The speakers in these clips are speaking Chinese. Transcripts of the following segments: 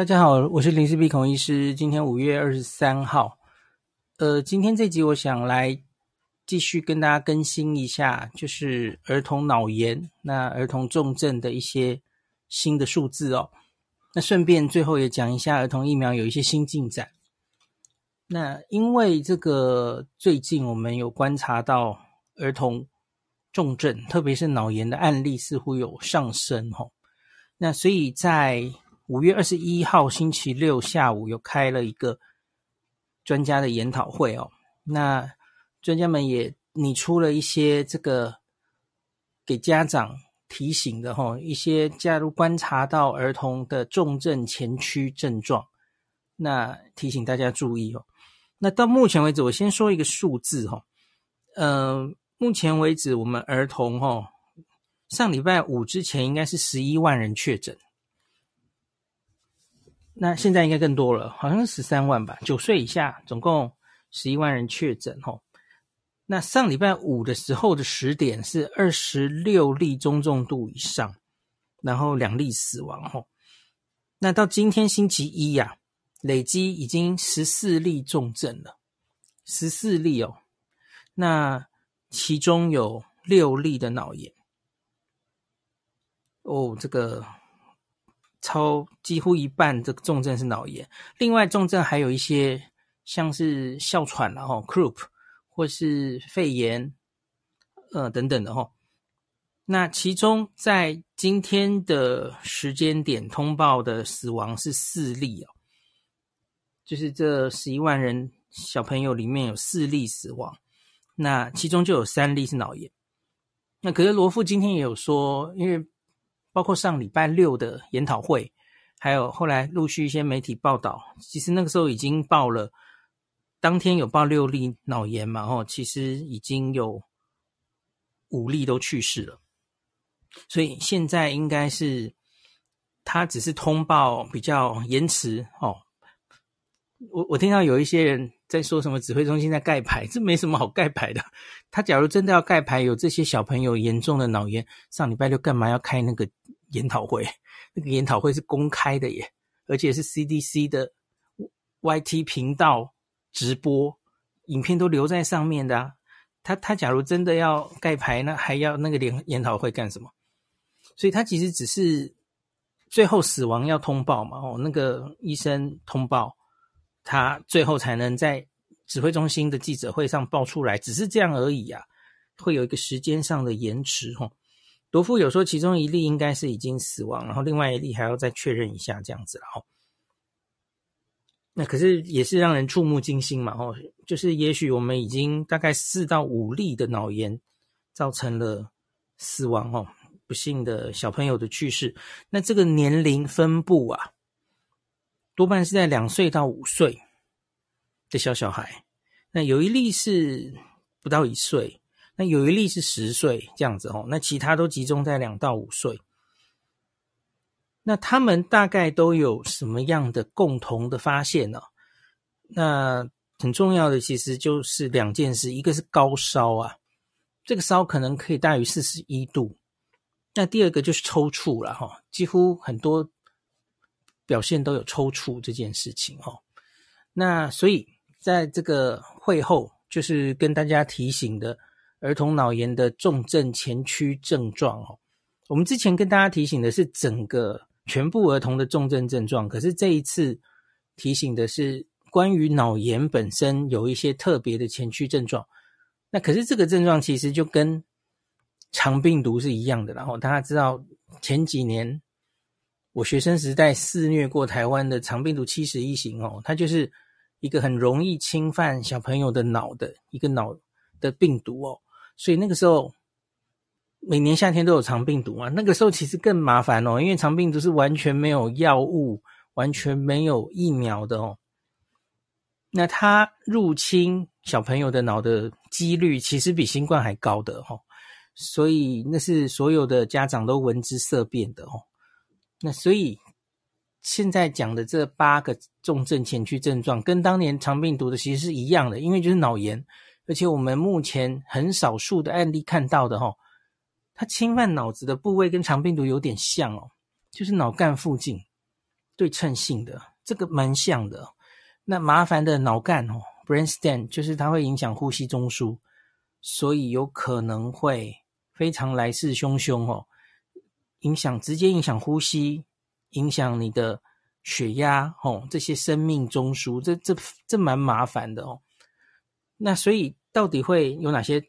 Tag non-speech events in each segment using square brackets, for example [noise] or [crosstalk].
大家好，我是林氏鼻孔医师。今天五月二十三号，呃，今天这集我想来继续跟大家更新一下，就是儿童脑炎、那儿童重症的一些新的数字哦。那顺便最后也讲一下儿童疫苗有一些新进展。那因为这个最近我们有观察到儿童重症，特别是脑炎的案例似乎有上升哦。那所以在五月二十一号星期六下午，有开了一个专家的研讨会哦。那专家们也拟出了一些这个给家长提醒的哈，一些假如观察到儿童的重症前驱症状，那提醒大家注意哦。那到目前为止，我先说一个数字哈，呃，目前为止我们儿童哈，上礼拜五之前应该是十一万人确诊。那现在应该更多了，好像是十三万吧。九岁以下总共十一万人确诊吼。那上礼拜五的时候的十点是二十六例中重度以上，然后两例死亡吼。那到今天星期一呀、累积已经十四例重症了，十四例哦。那其中有六例的脑炎。哦，这个。超几乎一半这个重症是脑炎，另外重症还有一些像是哮喘然后 croup 或是肺炎，呃等等的哈。那其中在今天的时间点通报的死亡是四例哦，就是这十一万人小朋友里面有四例死亡，那其中就有三例是脑炎。那可是罗富今天也有说，因为。包括上礼拜六的研讨会，还有后来陆续一些媒体报道，其实那个时候已经报了，当天有报六例脑炎嘛，哦，其实已经有五例都去世了，所以现在应该是他只是通报比较延迟哦。我我听到有一些人在说什么指挥中心在盖牌，这没什么好盖牌的。他假如真的要盖牌，有这些小朋友严重的脑炎，上礼拜六干嘛要开那个研讨会？那个研讨会是公开的耶，而且是 CDC 的 YT 频道直播，影片都留在上面的啊。他他假如真的要盖牌，那还要那个研研讨会干什么？所以他其实只是最后死亡要通报嘛，哦，那个医生通报。他最后才能在指挥中心的记者会上报出来，只是这样而已啊，会有一个时间上的延迟吼。罗富有说，其中一例应该是已经死亡，然后另外一例还要再确认一下这样子了吼。那可是也是让人触目惊心嘛吼，就是也许我们已经大概四到五例的脑炎造成了死亡吼，不幸的小朋友的去世。那这个年龄分布啊。多半是在两岁到五岁的小小孩，那有一例是不到一岁，那有一例是十岁这样子哦，那其他都集中在两到五岁。那他们大概都有什么样的共同的发现呢？那很重要的其实就是两件事，一个是高烧啊，这个烧可能可以大于四十一度。那第二个就是抽搐了哈，几乎很多。表现都有抽搐这件事情哦，那所以在这个会后，就是跟大家提醒的儿童脑炎的重症前驱症状哦。我们之前跟大家提醒的是整个全部儿童的重症症状，可是这一次提醒的是关于脑炎本身有一些特别的前驱症状。那可是这个症状其实就跟肠病毒是一样的，然后大家知道前几年。我学生时代肆虐过台湾的肠病毒七十一型哦，它就是一个很容易侵犯小朋友的脑的一个脑的病毒哦，所以那个时候每年夏天都有肠病毒啊，那个时候其实更麻烦哦，因为肠病毒是完全没有药物、完全没有疫苗的哦，那它入侵小朋友的脑的几率其实比新冠还高的哦，所以那是所有的家长都闻之色变的哦。那所以现在讲的这八个重症前驱症状，跟当年肠病毒的其实是一样的，因为就是脑炎，而且我们目前很少数的案例看到的齁，它侵犯脑子的部位跟肠病毒有点像哦，就是脑干附近，对称性的，这个蛮像的。那麻烦的脑干哦，brainstem 就是它会影响呼吸中枢，所以有可能会非常来势汹汹哦，影响直接影响呼吸，影响你的血压哦，这些生命中枢，这这这蛮麻烦的哦。那所以到底会有哪些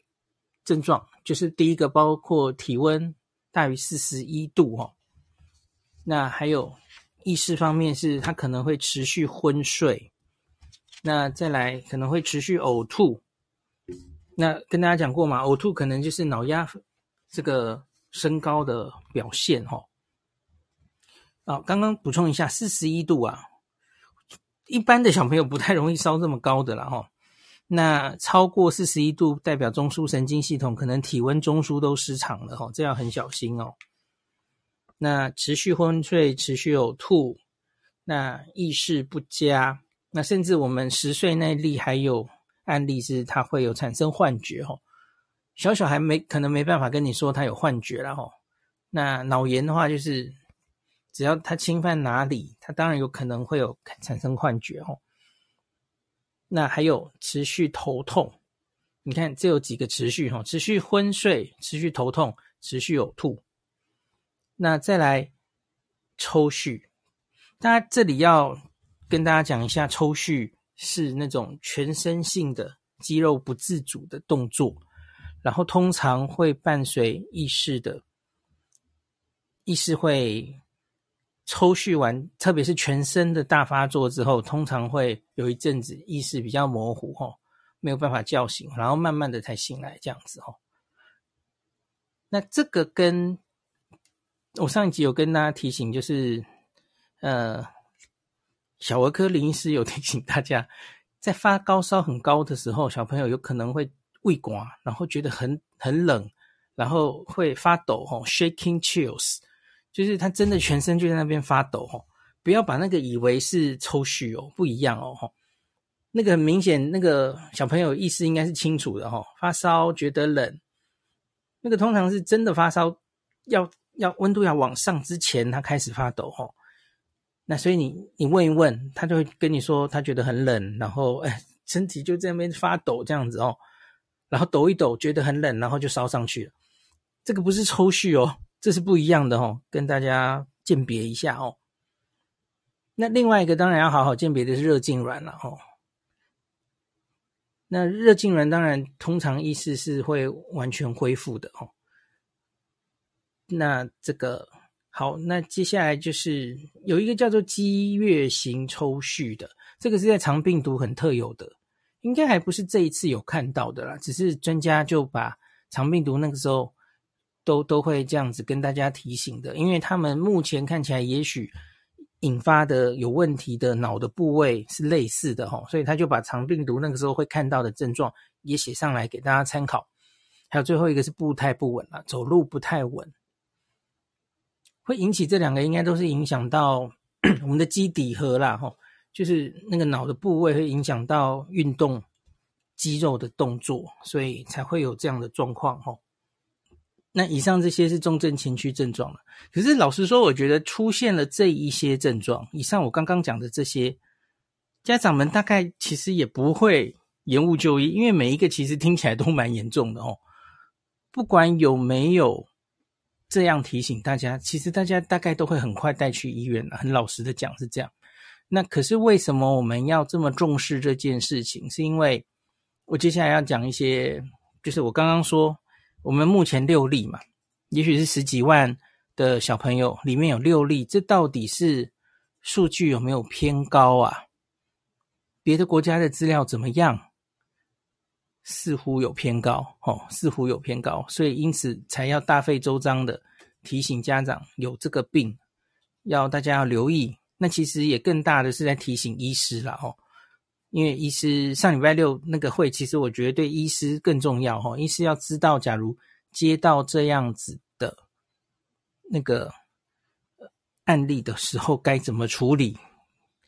症状？就是第一个，包括体温大于四十一度哦。那还有意识方面是，他可能会持续昏睡。那再来可能会持续呕吐，那跟大家讲过嘛，呕吐可能就是脑压这个升高的表现哈。啊，刚刚补充一下，四十一度啊，一般的小朋友不太容易烧这么高的啦哈。那超过四十一度，代表中枢神经系统可能体温中枢都失常了哈，这要很小心哦。那持续昏睡、持续呕吐，那意识不佳。那甚至我们十岁那例还有案例是，他会有产生幻觉吼，小小孩没可能没办法跟你说他有幻觉了吼。那脑炎的话，就是只要他侵犯哪里，他当然有可能会有产生幻觉吼。那还有持续头痛，你看这有几个持续吼，持续昏睡、持续头痛、持续呕吐。那再来抽搐，大家这里要。跟大家讲一下，抽搐是那种全身性的肌肉不自主的动作，然后通常会伴随意识的，意识会抽蓄完，特别是全身的大发作之后，通常会有一阵子意识比较模糊，吼，没有办法叫醒，然后慢慢的才醒来，这样子，吼。那这个跟我上一集有跟大家提醒，就是，呃。小儿科临时有提醒大家，在发高烧很高的时候，小朋友有可能会胃寒，然后觉得很很冷，然后会发抖，吼，shaking chills，就是他真的全身就在那边发抖，吼，不要把那个以为是抽搐哦，不一样哦，吼，那个很明显，那个小朋友意识应该是清楚的，吼，发烧觉得冷，那个通常是真的发烧，要要温度要往上之前，他开始发抖，吼。那所以你你问一问，他就会跟你说他觉得很冷，然后哎身体就在那边发抖这样子哦，然后抖一抖觉得很冷，然后就烧上去了。这个不是抽蓄哦，这是不一样的哦，跟大家鉴别一下哦。那另外一个当然要好好鉴别的是热痉挛了哦。那热痉挛当然通常意思是会完全恢复的哦。那这个。好，那接下来就是有一个叫做激越型抽蓄的，这个是在肠病毒很特有的，应该还不是这一次有看到的啦，只是专家就把肠病毒那个时候都都会这样子跟大家提醒的，因为他们目前看起来也许引发的有问题的脑的部位是类似的齁，所以他就把肠病毒那个时候会看到的症状也写上来给大家参考。还有最后一个是步态不稳啦，走路不太稳。会引起这两个，应该都是影响到 [clears throat] 我们的基底核啦，吼，就是那个脑的部位会影响到运动肌肉的动作，所以才会有这样的状况，吼。那以上这些是重症前驱症状了。可是老实说，我觉得出现了这一些症状，以上我刚刚讲的这些，家长们大概其实也不会延误就医，因为每一个其实听起来都蛮严重的哦，不管有没有。这样提醒大家，其实大家大概都会很快带去医院。很老实的讲是这样。那可是为什么我们要这么重视这件事情？是因为我接下来要讲一些，就是我刚刚说，我们目前六例嘛，也许是十几万的小朋友里面有六例，这到底是数据有没有偏高啊？别的国家的资料怎么样？似乎有偏高，哦，似乎有偏高，所以因此才要大费周章的提醒家长有这个病，要大家要留意。那其实也更大的是在提醒医师了，哦，因为医师上礼拜六那个会，其实我觉得对医师更重要，哦，医师要知道，假如接到这样子的那个案例的时候，该怎么处理，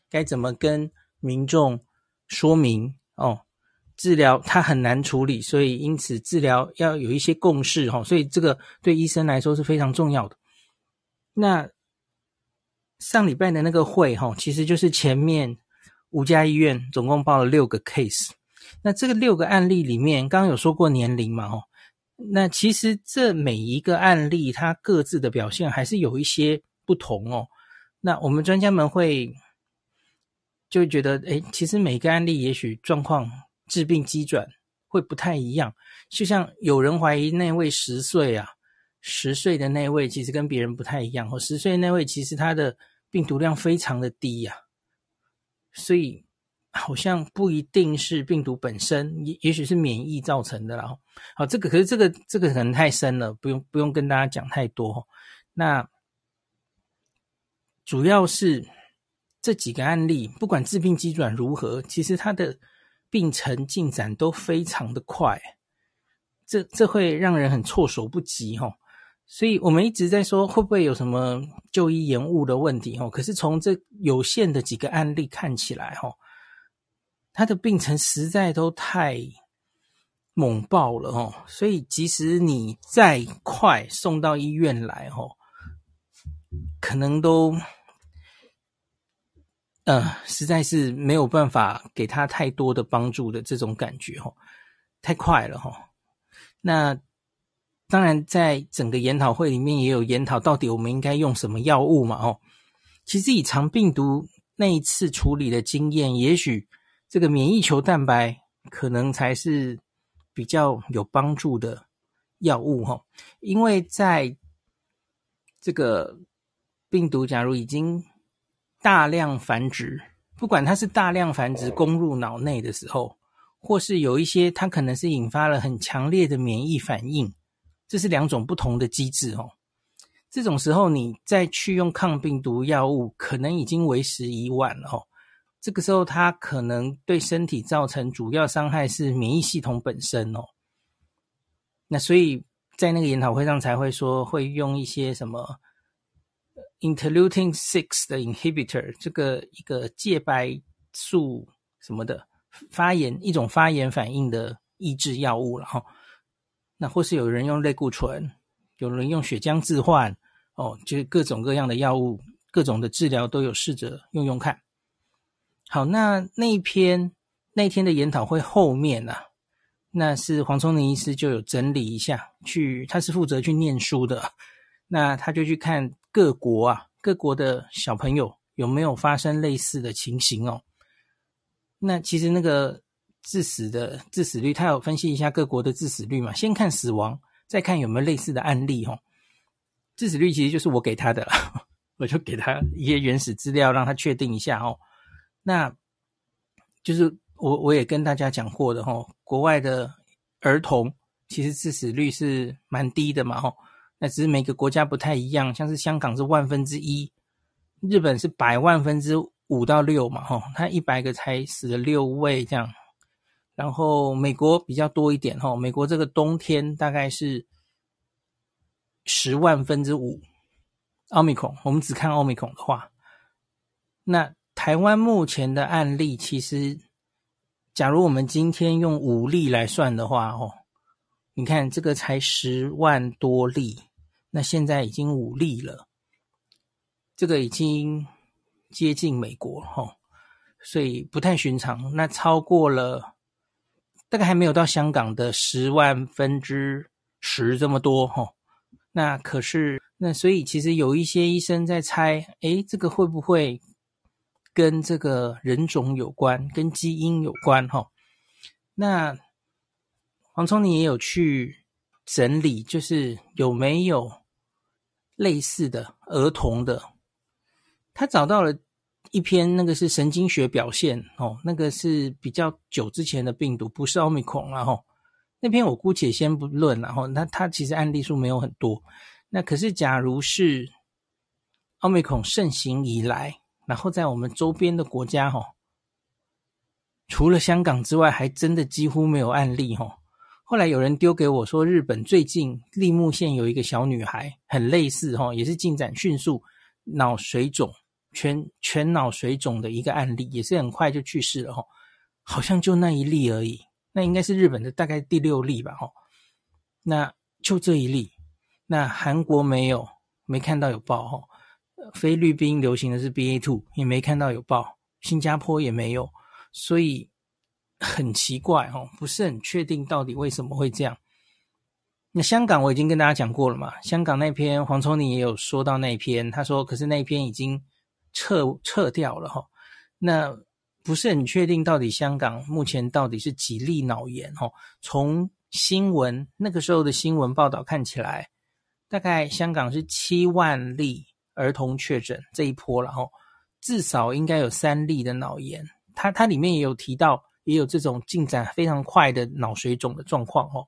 该怎么跟民众说明，哦。治疗它很难处理，所以因此治疗要有一些共识哈，所以这个对医生来说是非常重要的。那上礼拜的那个会哈，其实就是前面五家医院总共报了六个 case。那这个六个案例里面，刚刚有说过年龄嘛？哦，那其实这每一个案例它各自的表现还是有一些不同哦。那我们专家们会就觉得，诶，其实每个案例也许状况致病机转会不太一样。就像有人怀疑那位十岁啊，十岁的那位其实跟别人不太一样，哦十岁那位其实他的。病毒量非常的低呀、所以好像不一定是病毒本身，也也许是免疫造成的啦。好，这个可是这个这个可能太深了，不用不用跟大家讲太多。那主要是这几个案例，不管致病机转如何，其实它的病程进展都非常的快，这这会让人很措手不及哈。所以我们一直在说会不会有什么就医延误的问题哦？可是从这有限的几个案例看起来哈，他的病程实在都太猛爆了哦。所以即使你再快送到医院来哦，可能都呃实在是没有办法给他太多的帮助的这种感觉哦，太快了哈。那。当然，在整个研讨会里面也有研讨，到底我们应该用什么药物嘛？哦，其实以肠病毒那一次处理的经验，也许这个免疫球蛋白可能才是比较有帮助的药物哈。因为在这个病毒假如已经大量繁殖，不管它是大量繁殖攻入脑内的时候，或是有一些它可能是引发了很强烈的免疫反应。这是两种不同的机制哦。这种时候，你再去用抗病毒药物，可能已经为时已晚了哦。这个时候，它可能对身体造成主要伤害是免疫系统本身哦。那所以在那个研讨会上才会说，会用一些什么 interleukin six 的 inhibitor，这个一个介白素什么的发炎一种发炎反应的抑制药物了哈。那或是有人用类固醇，有人用血浆置换，哦，就是各种各样的药物，各种的治疗都有试着用用看。好，那那一篇那天的研讨会后面啊，那是黄聪林医师就有整理一下，去他是负责去念书的，那他就去看各国啊，各国的小朋友有没有发生类似的情形哦。那其实那个。致死的致死率，他有分析一下各国的致死率嘛？先看死亡，再看有没有类似的案例哦。致死率其实就是我给他的，[laughs] 我就给他一些原始资料，让他确定一下哦。那就是我我也跟大家讲过的哦，国外的儿童其实致死率是蛮低的嘛哦。那只是每个国家不太一样，像是香港是万分之一，日本是百万分之五到六嘛吼，他一百个才死了六位这样。然后美国比较多一点哈，美国这个冬天大概是十万分之五。奥密克戎，我们只看奥密克戎的话，那台湾目前的案例其实，假如我们今天用五例来算的话哦，你看这个才十万多例，那现在已经五例了，这个已经接近美国哈，所以不太寻常，那超过了。大概还没有到香港的十万分之十这么多哈，那可是那所以其实有一些医生在猜，诶，这个会不会跟这个人种有关，跟基因有关哈？那黄聪，你也有去整理，就是有没有类似的儿童的，他找到了。一篇那个是神经学表现哦，那个是比较久之前的病毒，不是奥密克戎然后那篇我姑且先不论，然后那它其实案例数没有很多。那可是假如是奥密克戎盛行以来，然后在我们周边的国家哈，除了香港之外，还真的几乎没有案例哈。后来有人丢给我说，日本最近立木县有一个小女孩，很类似哈，也是进展迅速，脑水肿。全全脑水肿的一个案例，也是很快就去世了哈，好像就那一例而已，那应该是日本的大概第六例吧哈，那就这一例，那韩国没有，没看到有报哈，菲律宾流行的是 BA two，也没看到有报，新加坡也没有，所以很奇怪哦，不是很确定到底为什么会这样。那香港我已经跟大家讲过了嘛，香港那篇黄瑽宁也有说到那篇，他说可是那篇已经撤撤掉了哈，那不是很确定到底香港目前到底是几例脑炎哈，从新闻那个时候的新闻报道看起来。大概香港是七万例儿童确诊这一波，然后至少应该有三例的脑炎。它它里面也有提到，也有这种进展非常快的脑水肿的状况哦。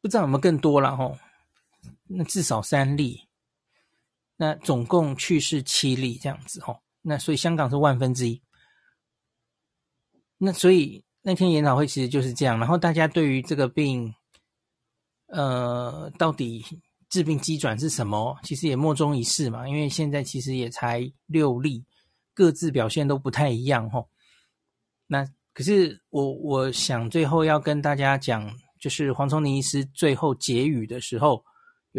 不知道有没有更多了哦？那至少三例，那总共去世七例这样子哦。那所以香港是万分之一。那所以那天研讨会其实就是这样，然后大家对于这个病。呃，到底致病机转是什么？其实也莫衷一是嘛，因为现在其实也才六例，各自表现都不太一样吼。那可是我我想最后要跟大家讲，就是黄崇宁医师最后结语的时候，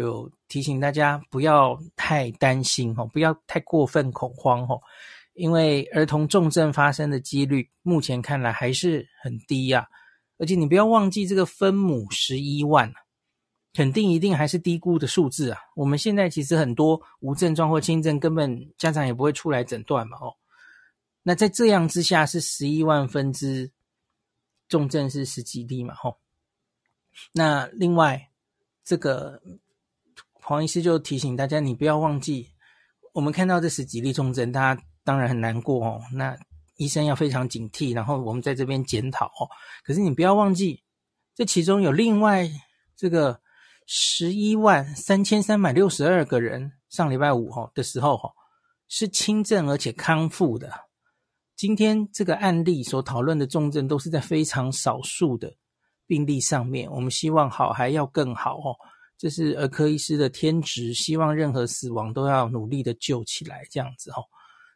有提醒大家不要太担心吼，不要太过分恐慌吼，因为儿童重症发生的几率目前看来还是很低呀，而且你不要忘记这个分母十一万。肯定一定还是低估的数字啊！我们现在其实很多无症状或轻症，根本家长也不会出来诊断嘛，哦。那在这样之下是十一万分之重症是十几例嘛，吼。那另外这个黄医师就提醒大家，你不要忘记，我们看到这十几例重症，大家当然很难过哦。那医生要非常警惕，然后我们在这边检讨哦。可是你不要忘记，这其中有另外这个。十一万三千三百六十二个人，上礼拜五哈的时候哈是轻症而且康复的。今天这个案例所讨论的重症都是在非常少数的病例上面。我们希望好还要更好哦，这是儿科医师的天职，希望任何死亡都要努力的救起来这样子哈。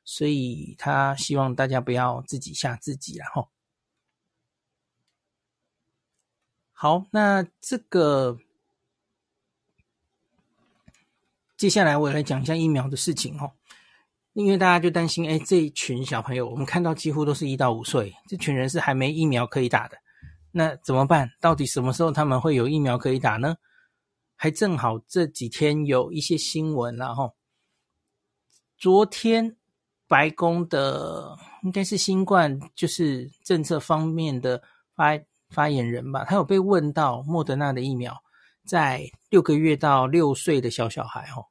所以他希望大家不要自己吓自己然后。好，那这个。接下来我来讲一下疫苗的事情哦，因为大家就担心，哎，这一群小朋友，我们看到几乎都是一到五岁，这群人是还没疫苗可以打的，那怎么办？到底什么时候他们会有疫苗可以打呢？还正好这几天有一些新闻，然后昨天白宫的应该是新冠就是政策方面的发发言人吧，他有被问到莫德纳的疫苗。在六个月到六岁的小小孩，哦，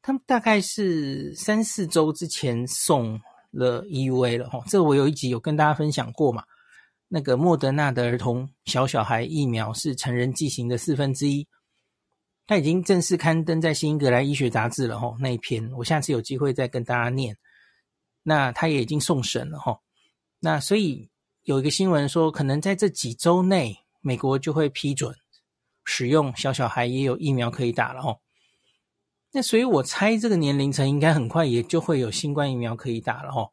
他们大概是三四周之前送了 EUA 了，哦，这我有一集有跟大家分享过嘛。那个莫德纳的儿童小小孩疫苗是成人剂型的四分之一，他已经正式刊登在《新英格兰医学杂志》了，吼，那一篇我下次有机会再跟大家念。那他也已经送审了，吼，那所以有一个新闻说，可能在这几周内，美国就会批准。使用小小孩也有疫苗可以打了哦，那所以我猜这个年龄层应该很快也就会有新冠疫苗可以打了哦。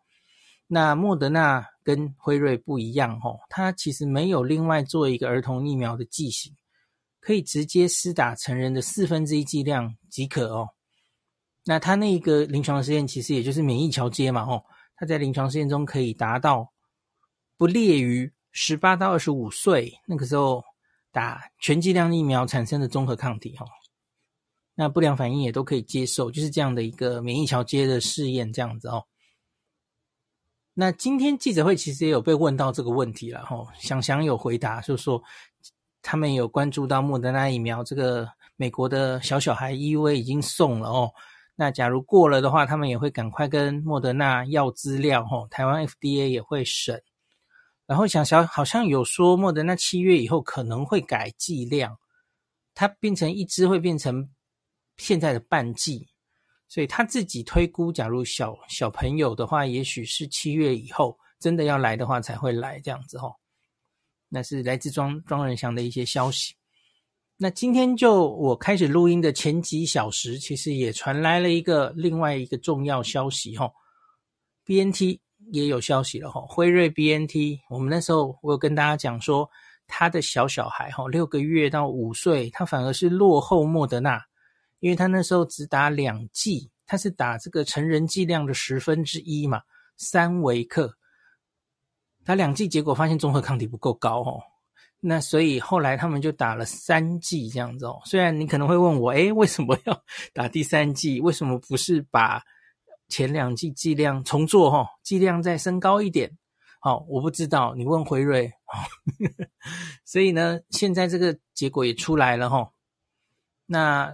那莫德纳跟辉瑞不一样哦，它其实没有另外做一个儿童疫苗的剂型，可以直接施打成人的四分之一剂量即可哦。那他那个临床实验其实也就是免疫桥接嘛哦，他在临床实验中可以达到不劣于十八到二十五岁那个时候。打全剂量疫苗产生的综合抗体，哈，那不良反应也都可以接受，就是这样的一个免疫桥接的试验，这样子哦。那今天记者会其实也有被问到这个问题了，哈，想想有回答，就是说他们有关注到莫德纳疫苗，这个美国的小小孩 EUA 已经送了哦。那假如过了的话，他们也会赶快跟莫德纳要资料，哈，台湾 FDA 也会审。然后想想，好像有说莫德纳七月以后可能会改剂量，它变成一支会变成现在的半剂，所以他自己推估，假如小小朋友的话，也许是七月以后真的要来的话才会来这样子哈。那是来自庄庄人祥的一些消息。那今天就我开始录音的前几小时，其实也传来了一个另外一个重要消息哈，BNT。也有消息了哈，辉瑞 BNT，我们那时候我有跟大家讲说，他的小小孩哈，六个月到五岁，他反而是落后莫德纳，因为他那时候只打两剂，他是打这个成人剂量的十分之一嘛，三微克。打两剂，结果发现综合抗体不够高哦，那所以后来他们就打了三剂这样子哦。虽然你可能会问我，诶，为什么要 [laughs] 打第三剂？为什么不是把前两剂剂量重做哈，剂量再升高一点？好，我不知道，你问辉瑞。[laughs] 所以呢，现在这个结果也出来了哈。那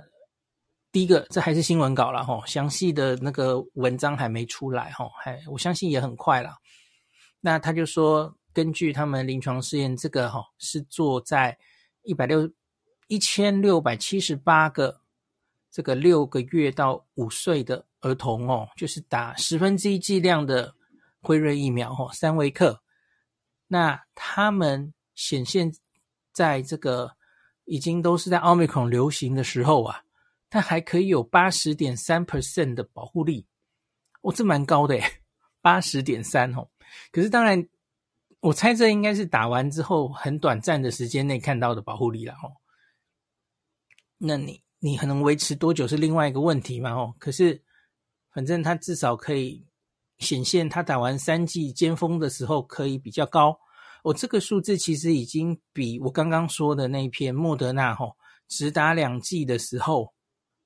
第一个，这还是新闻稿了哈，详细的那个文章还没出来哈，还我相信也很快了。那他就说，根据他们临床试验，这个哈是做在一百六一千六百七十八个这个六个月到五岁的儿童哦，就是打十分之一剂量的。辉瑞疫苗哦，三微克，那他们显现在这个已经都是在奥密克戎流行的时候啊，它还可以有八十点三 percent 的保护力，哦，这蛮高的诶，八十点三哦。可是当然，我猜这应该是打完之后很短暂的时间内看到的保护力了哦。那你你可能维持多久是另外一个问题嘛哦。可是反正它至少可以。显现他打完三剂尖峰的时候可以比较高，我、哦、这个数字其实已经比我刚刚说的那一篇莫德纳吼只打两剂的时候，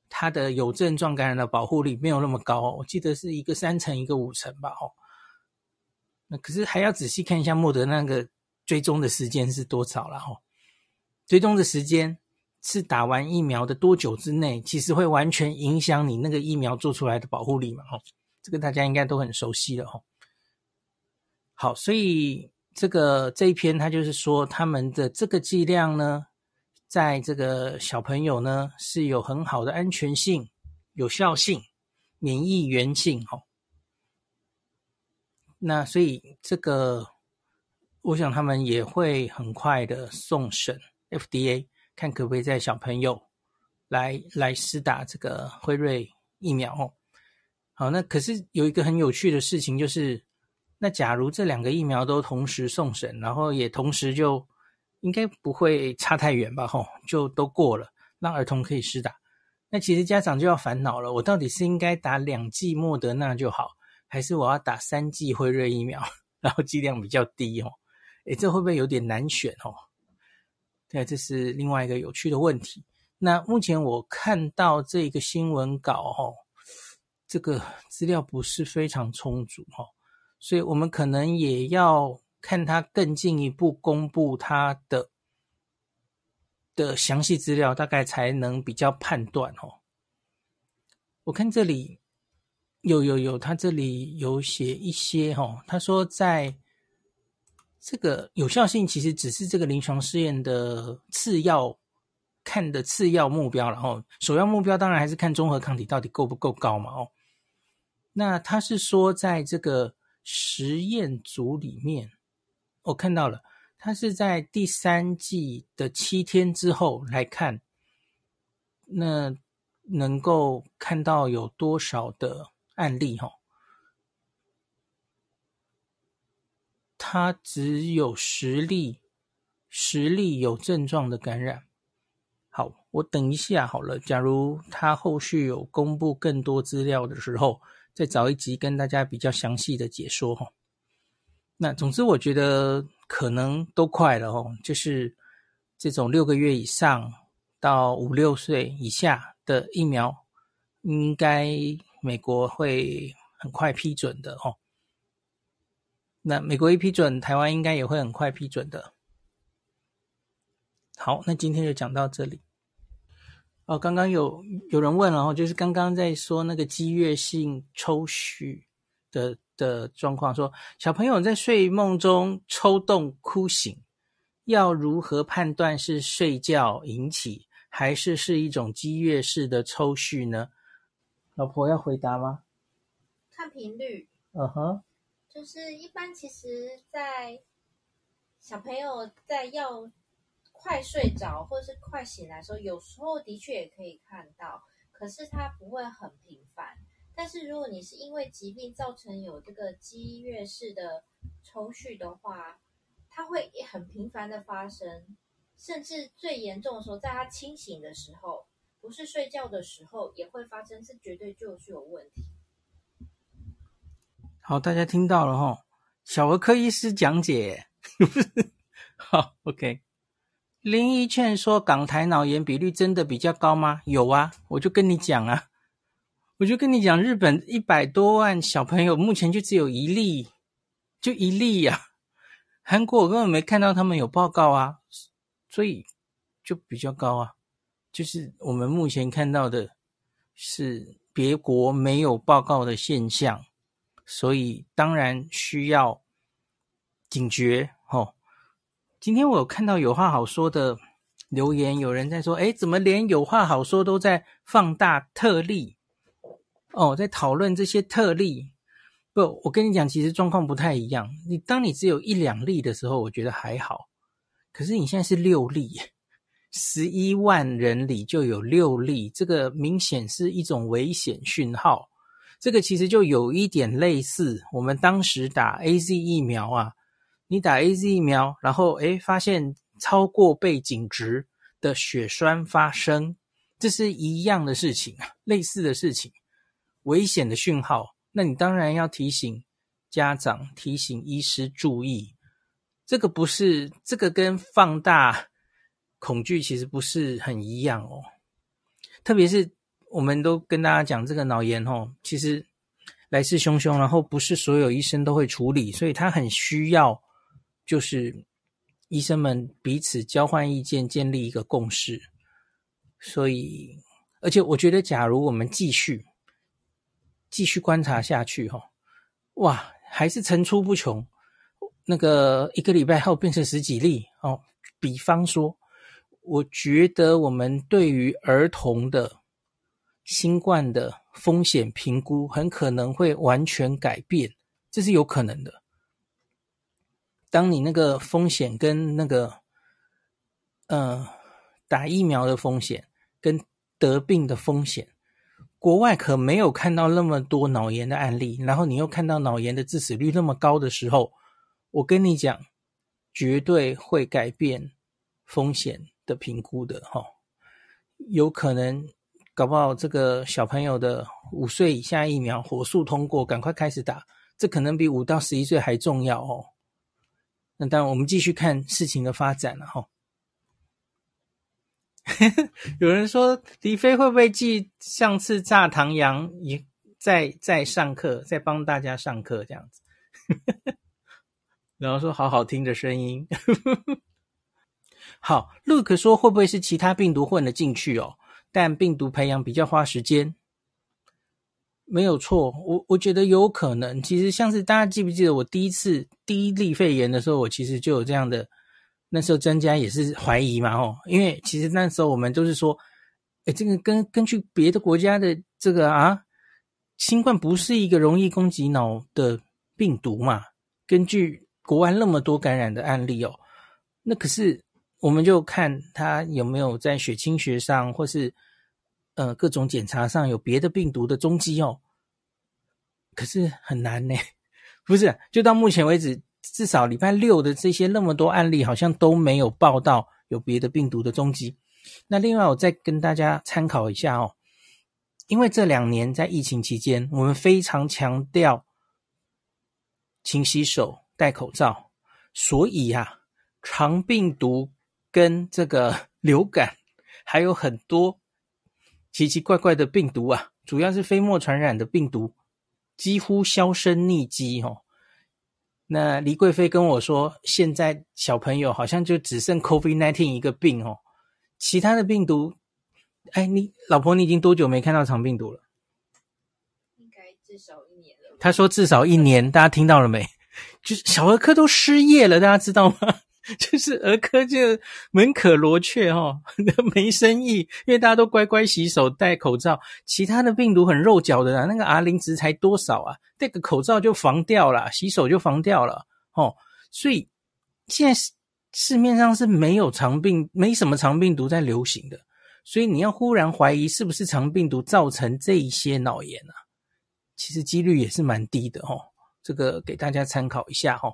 它的有症状感染的保护力没有那么高，我记得是一个三成一个五成吧吼。那可是还要仔细看一下莫德那个追踪的时间是多少了吼，追踪的时间是打完疫苗的多久之内，其实会完全影响你那个疫苗做出来的保护力嘛吼。这个大家应该都很熟悉了哈。好，所以这个这一篇他就是说，他们的这个剂量呢，在这个小朋友呢是有很好的安全性、有效性、免疫原性哈。那所以这个，我想他们也会很快的送审 FDA，看可不可以在小朋友来来施打这个辉瑞疫苗哦。好，那可是有一个很有趣的事情，就是那假如这两个疫苗都同时送审，然后也同时就应该不会差太远吧？吼，就都过了，让儿童可以施打。那其实家长就要烦恼了，我到底是应该打两剂莫德纳就好，还是我要打三剂辉瑞疫苗，然后剂量比较低？哦，诶，这会不会有点难选？哦，对，这是另外一个有趣的问题。那目前我看到这个新闻稿，哦。这个资料不是非常充足哈，所以我们可能也要看他更进一步公布他的的详细资料，大概才能比较判断哦。我看这里有有有，他这里有写一些哈，他说在这个有效性其实只是这个临床试验的次要看的次要目标，然后首要目标当然还是看中和抗体到底够不够高嘛哦。那他是说，在这个实验组里面，我看到了，他是在第三季的七天之后来看，那能够看到有多少的案例？哈，他只有十例，十例有症状的感染。好，我等一下好了。假如他后续有公布更多资料的时候。再找一集跟大家比较详细的解说哈。那总之我觉得可能都快了哦，就是这种六个月以上到五六岁以下的疫苗，应该美国会很快批准的哦。那美国一批准，台湾应该也会很快批准的。好，那今天就讲到这里。哦，刚刚有有人问了哦，就是刚刚在说那个激越性抽搐的的状况，说小朋友在睡梦中抽动哭醒，要如何判断是睡觉引起，还是是一种激越式的抽搐呢？老婆要回答吗？看频率。嗯哼，就是一般其实，在小朋友在要。快睡着或者是快醒来的时候，有时候的确也可以看到，可是它不会很频繁。但是如果你是因为疾病造成有这个激越式的抽搐的话，它会很频繁的发生，甚至最严重的时候，在他清醒的时候，不是睡觉的时候也会发生，这绝对就是有问题。好，大家听到了哈，小儿科医师讲解。[laughs] 好，OK。林一劝说，港台脑炎比率真的比较高吗？有啊，我就跟你讲啊，我就跟你讲，日本一百多万小朋友，目前就只有一例，就一例呀、啊。韩国我根本没看到他们有报告啊，所以就比较高啊。就是我们目前看到的是别国没有报告的现象，所以当然需要警觉哦。今天我有看到有话好说的留言，有人在说：“诶，怎么连有话好说都在放大特例？哦，在讨论这些特例。不，我跟你讲，其实状况不太一样。你当你只有一两例的时候，我觉得还好。可是你现在是六例。”十一万人里就有六例，这个明显是一种危险讯号。这个其实就有一点类似我们当时打 AZ 疫苗啊，你打 AZ 疫苗，然后诶发现超过背景值的血栓发生，这是一样的事情，类似的事情，危险的讯号。那你当然要提醒家长，提醒医师注意。这个不是，这个跟放大。恐惧其实不是很一样哦，特别是我们都跟大家讲这个脑炎哦，其实来势汹汹，然后不是所有医生都会处理，所以他很需要就是医生们彼此交换意见，建立一个共识。所以，而且我觉得，假如我们继续继续观察下去，哈，哇，还是层出不穷。那个一个礼拜后变成十几例哦，比方说。我觉得我们对于儿童的新冠的风险评估很可能会完全改变，这是有可能的。当你那个风险跟那个，呃，打疫苗的风险跟得病的风险，国外可没有看到那么多脑炎的案例，然后你又看到脑炎的致死率那么高的时候，我跟你讲，绝对会改变风险。的评估的哈，有可能搞不好这个小朋友的五岁以下疫苗火速通过，赶快开始打，这可能比五到十一岁还重要哦。那当然，我们继续看事情的发展了哈。[laughs] 有人说李飞会不会记上次炸唐阳，也在在上课，在帮大家上课这样子？[laughs] 然后说好好听的声音。好，Look 说会不会是其他病毒混了进去哦？但病毒培养比较花时间，没有错。我我觉得有可能。其实像是大家记不记得我第一次第一例肺炎的时候，我其实就有这样的。那时候专家也是怀疑嘛，哦，因为其实那时候我们都是说，哎，这个根根据别的国家的这个啊，新冠不是一个容易攻击脑的病毒嘛？根据国外那么多感染的案例哦，那可是。我们就看他有没有在血清学上，或是呃各种检查上有别的病毒的踪迹哦。可是很难呢，[laughs] 不是？就到目前为止，至少礼拜六的这些那么多案例，好像都没有报道有别的病毒的踪迹。那另外，我再跟大家参考一下哦，因为这两年在疫情期间，我们非常强调勤洗手、戴口罩，所以呀、啊，肠病毒。跟这个 [laughs] 流感还有很多奇奇怪怪的病毒啊，主要是飞沫传染的病毒，几乎销声匿迹哦。那黎贵妃跟我说，现在小朋友好像就只剩 COVID-19 一个病哦，其他的病毒，哎，你老婆，你已经多久没看到肠病毒了？应该至少一年了。他说至少一年，大家听到了没？[laughs] 就是小儿科都失业了，大家知道吗？就是儿科就门可罗雀哈，[laughs] 没生意，因为大家都乖乖洗手、戴口罩。其他的病毒很肉脚的啦，那个 R 零值才多少啊？戴个口罩就防掉了，洗手就防掉了哦。所以现在市面上是没有肠病，没什么肠病毒在流行的。所以你要忽然怀疑是不是肠病毒造成这一些脑炎啊？其实几率也是蛮低的哦。这个给大家参考一下哈。